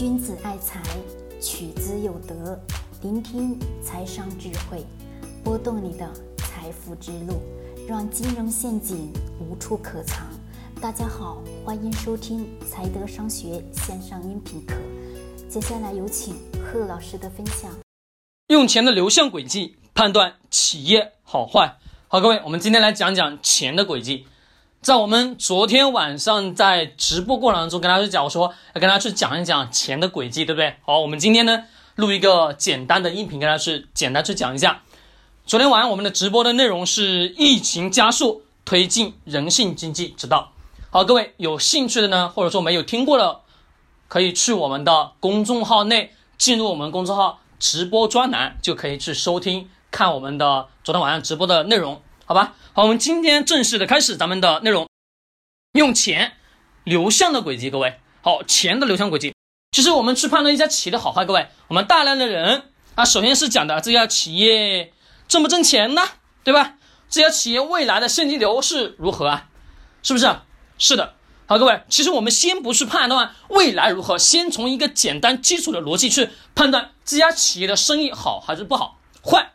君子爱财，取之有德。聆听财商智慧，拨动你的财富之路，让金融陷阱无处可藏。大家好，欢迎收听财德商学线上音频课。接下来有请贺老师的分享。用钱的流向轨迹判断企业好坏。好，各位，我们今天来讲讲钱的轨迹。在我们昨天晚上在直播过程当中，跟大家去讲，我说要跟大家去讲一讲钱的轨迹，对不对？好，我们今天呢录一个简单的音频，跟大家去简单去讲一下。昨天晚上我们的直播的内容是疫情加速推进人性经济之道。好，各位有兴趣的呢，或者说没有听过的，可以去我们的公众号内进入我们公众号直播专栏，就可以去收听看我们的昨天晚上直播的内容。好吧，好，我们今天正式的开始咱们的内容，用钱流向的轨迹，各位，好，钱的流向轨迹，其实我们去判断一家企业的好坏，各位，我们大量的人啊，首先是讲的这家企业挣不挣钱呢，对吧？这家企业未来的现金流是如何啊？是不是？是的，好，各位，其实我们先不去判断未来如何，先从一个简单基础的逻辑去判断这家企业的生意好还是不好，坏，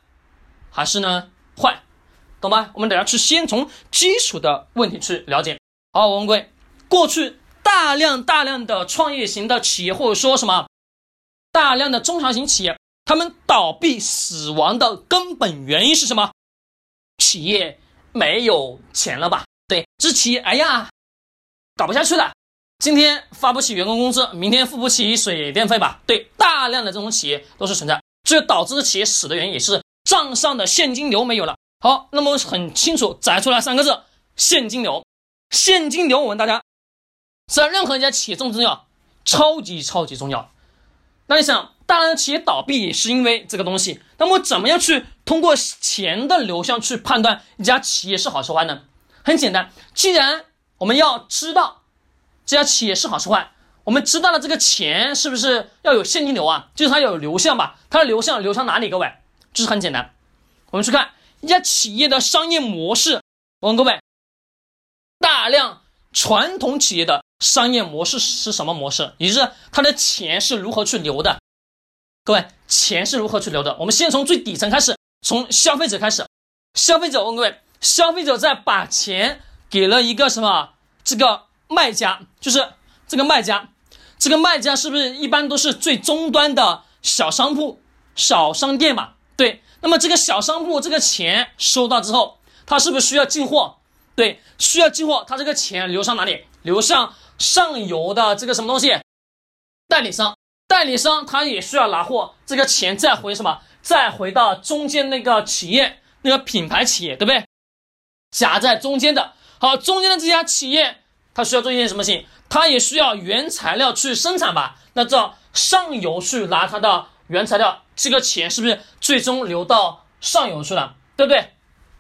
还是呢？坏？懂吗？我们等下去先从基础的问题去了解。好，我问各位，过去大量大量的创业型的企业，或者说什么大量的中小型企业，他们倒闭死亡的根本原因是什么？企业没有钱了吧？对，这企业，哎呀，搞不下去了，今天发不起员工工资，明天付不起水电费吧？对，大量的这种企业都是存在，这导致企业死的原因也是账上的现金流没有了。好，那么很清楚摘出来三个字：现金流。现金流，我问大家，在任何一家企业重不重要？超级超级重要。那你想，大量的企业倒闭是因为这个东西，那么怎么样去通过钱的流向去判断一家企业是好是坏呢？很简单，既然我们要知道这家企业是好是坏，我们知道了这个钱是不是要有现金流啊？就是它要有流向吧？它的流向流向哪里？各位，就是很简单，我们去看。一家企业的商业模式，我问各位，大量传统企业的商业模式是什么模式？也就是它的钱是如何去流的？各位，钱是如何去流的？我们先从最底层开始，从消费者开始。消费者，问各位，消费者在把钱给了一个什么？这个卖家，就是这个卖家，这个卖家是不是一般都是最终端的小商铺、小商店嘛？对。那么这个小商铺这个钱收到之后，他是不是需要进货？对，需要进货，他这个钱流向哪里？流向上游的这个什么东西？代理商，代理商他也需要拿货，这个钱再回什么？再回到中间那个企业，那个品牌企业，对不对？夹在中间的，好，中间的这家企业，它需要做一件什么事情？它也需要原材料去生产吧？那这上游去拿它的原材料。这个钱是不是最终流到上游去了？对不对？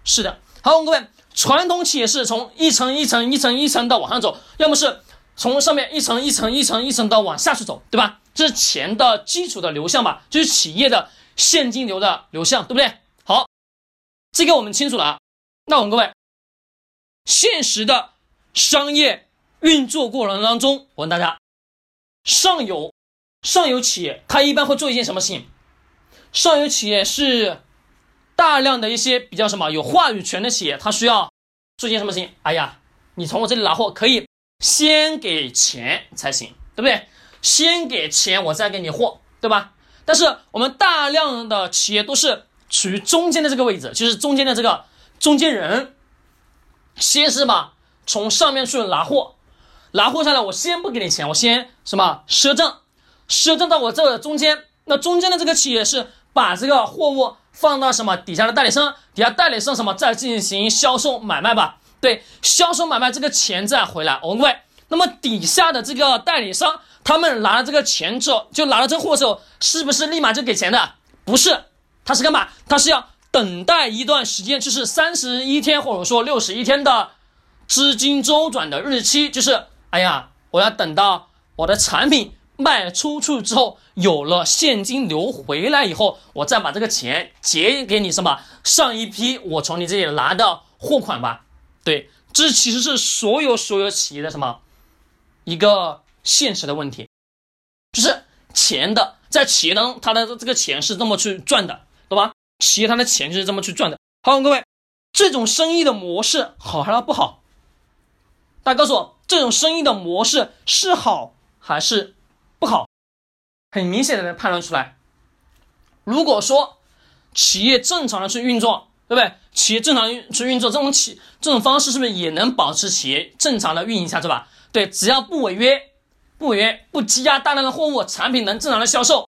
是的。好，我们各位，传统企业是从一层一层一层一层的往上走，要么是从上面一层一层一层一层的往下去走，对吧？这是钱的基础的流向吧，就是企业的现金流的流向，对不对？好，这个我们清楚了啊。那我们各位，现实的商业运作过程当中，我问大家，上游上游企业它一般会做一件什么事情？上游企业是大量的一些比较什么有话语权的企业，它需要做一件什么事情？哎呀，你从我这里拿货可以先给钱才行，对不对？先给钱，我再给你货，对吧？但是我们大量的企业都是处于中间的这个位置，就是中间的这个中间人，先是什么？从上面去拿货，拿货下来，我先不给你钱，我先什么赊账，赊账到我这中间，那中间的这个企业是。把这个货物放到什么底下的代理商，底下代理商什么再进行销售买卖吧？对，销售买卖这个钱再回来。各位，那么底下的这个代理商，他们拿了这个钱之后，就拿了这货之后，是不是立马就给钱的？不是，他是干嘛？他是要等待一段时间，就是三十一天或者说六十一天的资金周转的日期，就是哎呀，我要等到我的产品。卖出去之后有了现金流回来以后，我再把这个钱结给你什么上一批我从你这里拿的货款吧。对，这其实是所有所有企业的什么一个现实的问题，就是钱的，在企业当中，它的这个钱是这么去赚的，懂吧？企业它的钱就是这么去赚的。好，各位，这种生意的模式好还是不好？大家告诉我，这种生意的模式是好还是不好？很明显的能判断出来。如果说企业正常的去运作，对不对？企业正常去运作，这种企这种方式是不是也能保持企业正常的运营下去吧？对，只要不违约。不违约，不积压大量的货物，产品能正常的销售，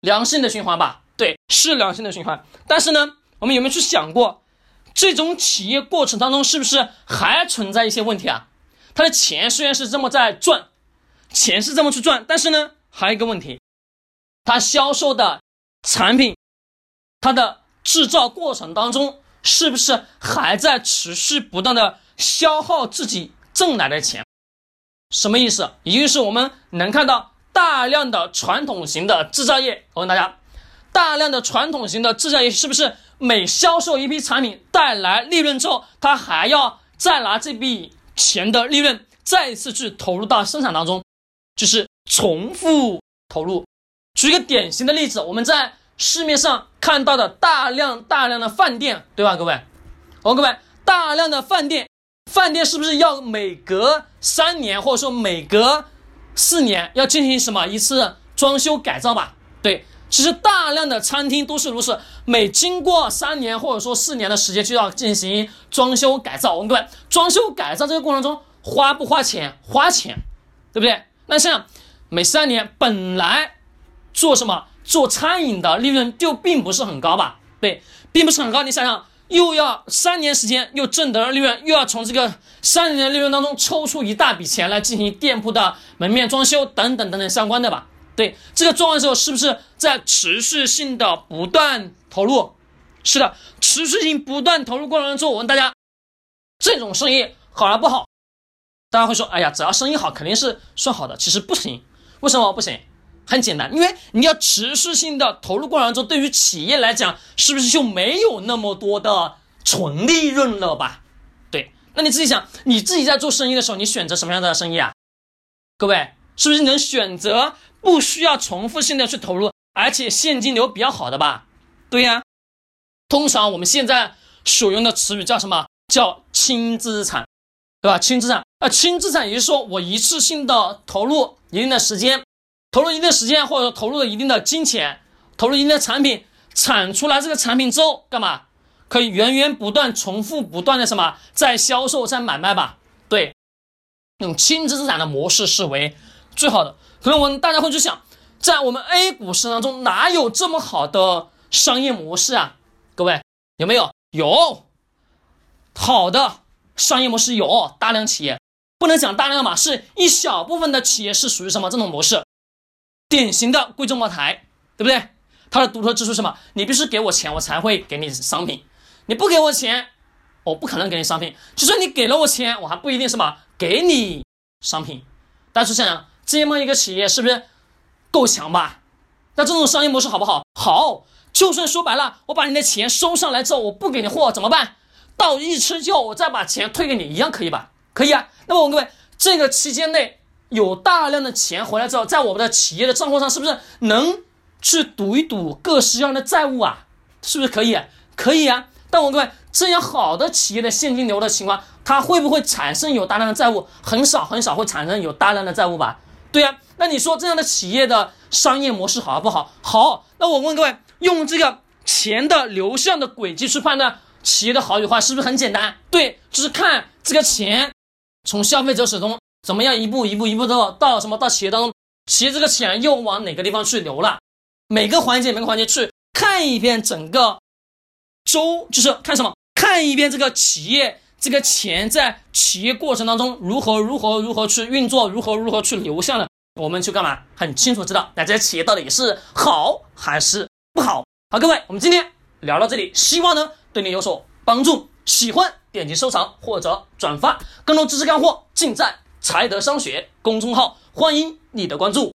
良性的循环吧？对，是良性的循环。但是呢，我们有没有去想过，这种企业过程当中是不是还存在一些问题啊？他的钱虽然是这么在赚，钱是这么去赚，但是呢，还有一个问题，他销售的产品，它的制造过程当中是不是还在持续不断的消耗自己挣来的钱？什么意思？也就是我们能看到大量的传统型的制造业。我问大家，大量的传统型的制造业是不是每销售一批产品带来利润之后，他还要再拿这笔钱的利润再一次去投入到生产当中，就是重复投入。举一个典型的例子，我们在市面上看到的大量大量的饭店，对吧，各位？哦，各位，大量的饭店。饭店是不是要每隔三年，或者说每隔四年要进行什么一次装修改造吧？对，其实大量的餐厅都是如此，每经过三年或者说四年的时间就要进行装修改造。我们各位，装修改造这个过程中花不花钱？花钱，对不对？那像每三年本来做什么做餐饮的利润就并不是很高吧？对，并不是很高。你想想。又要三年时间，又挣得了利润，又要从这个三年的利润当中抽出一大笔钱来进行店铺的门面装修等等等等相关的吧？对，这个做完之后，是不是在持续性的不断投入？是的，持续性不断投入过程中，我问大家，这种生意好还不好？大家会说，哎呀，只要生意好，肯定是算好的。其实不行，为什么不行？很简单，因为你要持续性的投入过程中，对于企业来讲，是不是就没有那么多的纯利润了吧？对，那你自己想，你自己在做生意的时候，你选择什么样的生意啊？各位，是不是能选择不需要重复性的去投入，而且现金流比较好的吧？对呀，通常我们现在所用的词语叫什么？叫轻资产，对吧？轻资产啊，轻资产也就是说我一次性的投入一定的时间。投入一定的时间，或者说投入了一定的金钱，投入一定的产品，产出来这个产品之后，干嘛？可以源源不断、重复不断的什么，在销售、在买卖吧？对，用轻资产的模式是为最好的。可能我们大家会去想，在我们 A 股市场中，哪有这么好的商业模式啊？各位有没有？有，好的商业模式有，大量企业不能讲大量嘛，是一小部分的企业是属于什么这种模式？典型的贵州茅台，对不对？它的独特之处是什么？你必须给我钱，我才会给你商品。你不给我钱，我不可能给你商品。就算你给了我钱，我还不一定什么给你商品。大家想想，这么一个企业是不是够强吧？那这种商业模式好不好？好。就算说白了，我把你的钱收上来之后，我不给你货怎么办？到一吃就我再把钱退给你，一样可以吧？可以啊。那么我问各位，这个期间内。有大量的钱回来之后，在我们的企业的账户上，是不是能去赌一赌各式各样的债务啊？是不是可以？可以啊。但我问各位，这样好的企业的现金流的情况，它会不会产生有大量的债务？很少很少会产生有大量的债务吧？对呀。那你说这样的企业的商业模式好不好？好。那我问各位，用这个钱的流向的轨迹去判断企业的好与坏，是不是很简单？对，就是看这个钱从消费者手中。怎么样一步一步一步的到什么到企业当中，企业这个钱又往哪个地方去流了？每个环节每个环节去看一遍整个周，就是看什么？看一遍这个企业这个钱在企业过程当中如何如何如何去运作，如何如何去流向的，我们去干嘛？很清楚知道，那这些企业到底是好还是不好？好，各位，我们今天聊到这里，希望呢对你有所帮助。喜欢点击收藏或者转发，更多知识干货尽在。才德商学公众号，欢迎你的关注。